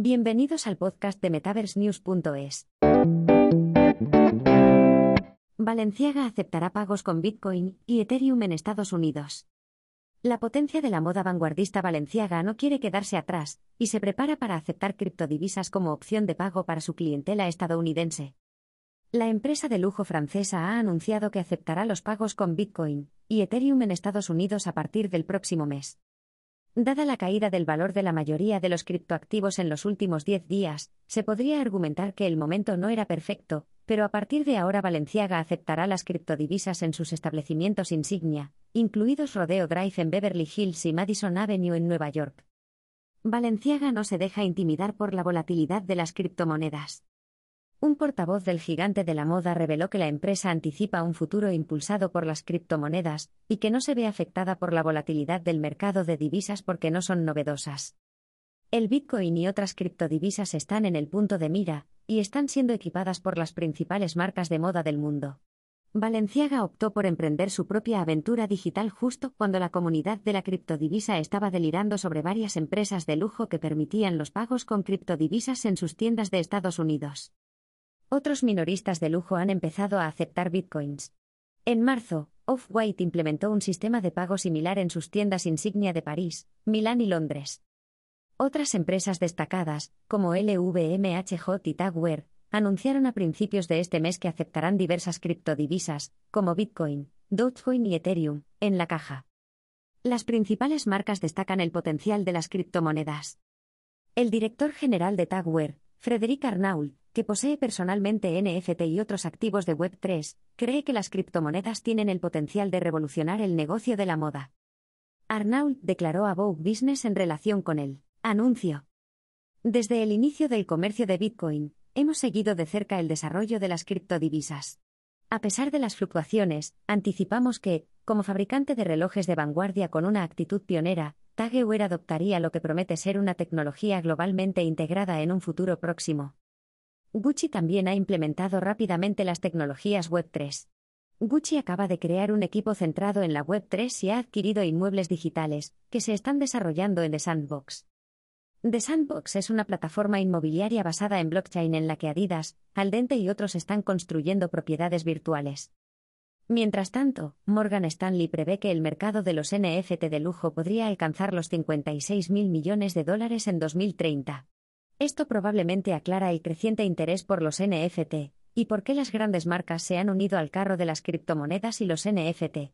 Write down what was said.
Bienvenidos al podcast de MetaverseNews.es. Valenciaga aceptará pagos con Bitcoin y Ethereum en Estados Unidos. La potencia de la moda vanguardista valenciaga no quiere quedarse atrás y se prepara para aceptar criptodivisas como opción de pago para su clientela estadounidense. La empresa de lujo francesa ha anunciado que aceptará los pagos con Bitcoin y Ethereum en Estados Unidos a partir del próximo mes. Dada la caída del valor de la mayoría de los criptoactivos en los últimos 10 días, se podría argumentar que el momento no era perfecto, pero a partir de ahora Valenciaga aceptará las criptodivisas en sus establecimientos insignia, incluidos Rodeo Drive en Beverly Hills y Madison Avenue en Nueva York. Valenciaga no se deja intimidar por la volatilidad de las criptomonedas. Un portavoz del gigante de la moda reveló que la empresa anticipa un futuro impulsado por las criptomonedas y que no se ve afectada por la volatilidad del mercado de divisas porque no son novedosas. El Bitcoin y otras criptodivisas están en el punto de mira y están siendo equipadas por las principales marcas de moda del mundo. Valenciaga optó por emprender su propia aventura digital justo cuando la comunidad de la criptodivisa estaba delirando sobre varias empresas de lujo que permitían los pagos con criptodivisas en sus tiendas de Estados Unidos. Otros minoristas de lujo han empezado a aceptar bitcoins. En marzo, Off-White implementó un sistema de pago similar en sus tiendas insignia de París, Milán y Londres. Otras empresas destacadas, como LVMH y Tagware, anunciaron a principios de este mes que aceptarán diversas criptodivisas, como Bitcoin, Dogecoin y Ethereum, en la caja. Las principales marcas destacan el potencial de las criptomonedas. El director general de Tagware, Frederic Arnault, que posee personalmente NFT y otros activos de Web3, cree que las criptomonedas tienen el potencial de revolucionar el negocio de la moda. Arnault declaró a Vogue Business en relación con el anuncio. Desde el inicio del comercio de Bitcoin, hemos seguido de cerca el desarrollo de las criptodivisas. A pesar de las fluctuaciones, anticipamos que, como fabricante de relojes de vanguardia con una actitud pionera, Tageware adoptaría lo que promete ser una tecnología globalmente integrada en un futuro próximo. Gucci también ha implementado rápidamente las tecnologías Web3. Gucci acaba de crear un equipo centrado en la Web3 y ha adquirido inmuebles digitales, que se están desarrollando en The Sandbox. The Sandbox es una plataforma inmobiliaria basada en blockchain en la que Adidas, Aldente y otros están construyendo propiedades virtuales. Mientras tanto, Morgan Stanley prevé que el mercado de los NFT de lujo podría alcanzar los 56 mil millones de dólares en 2030. Esto probablemente aclara el creciente interés por los NFT, y por qué las grandes marcas se han unido al carro de las criptomonedas y los NFT.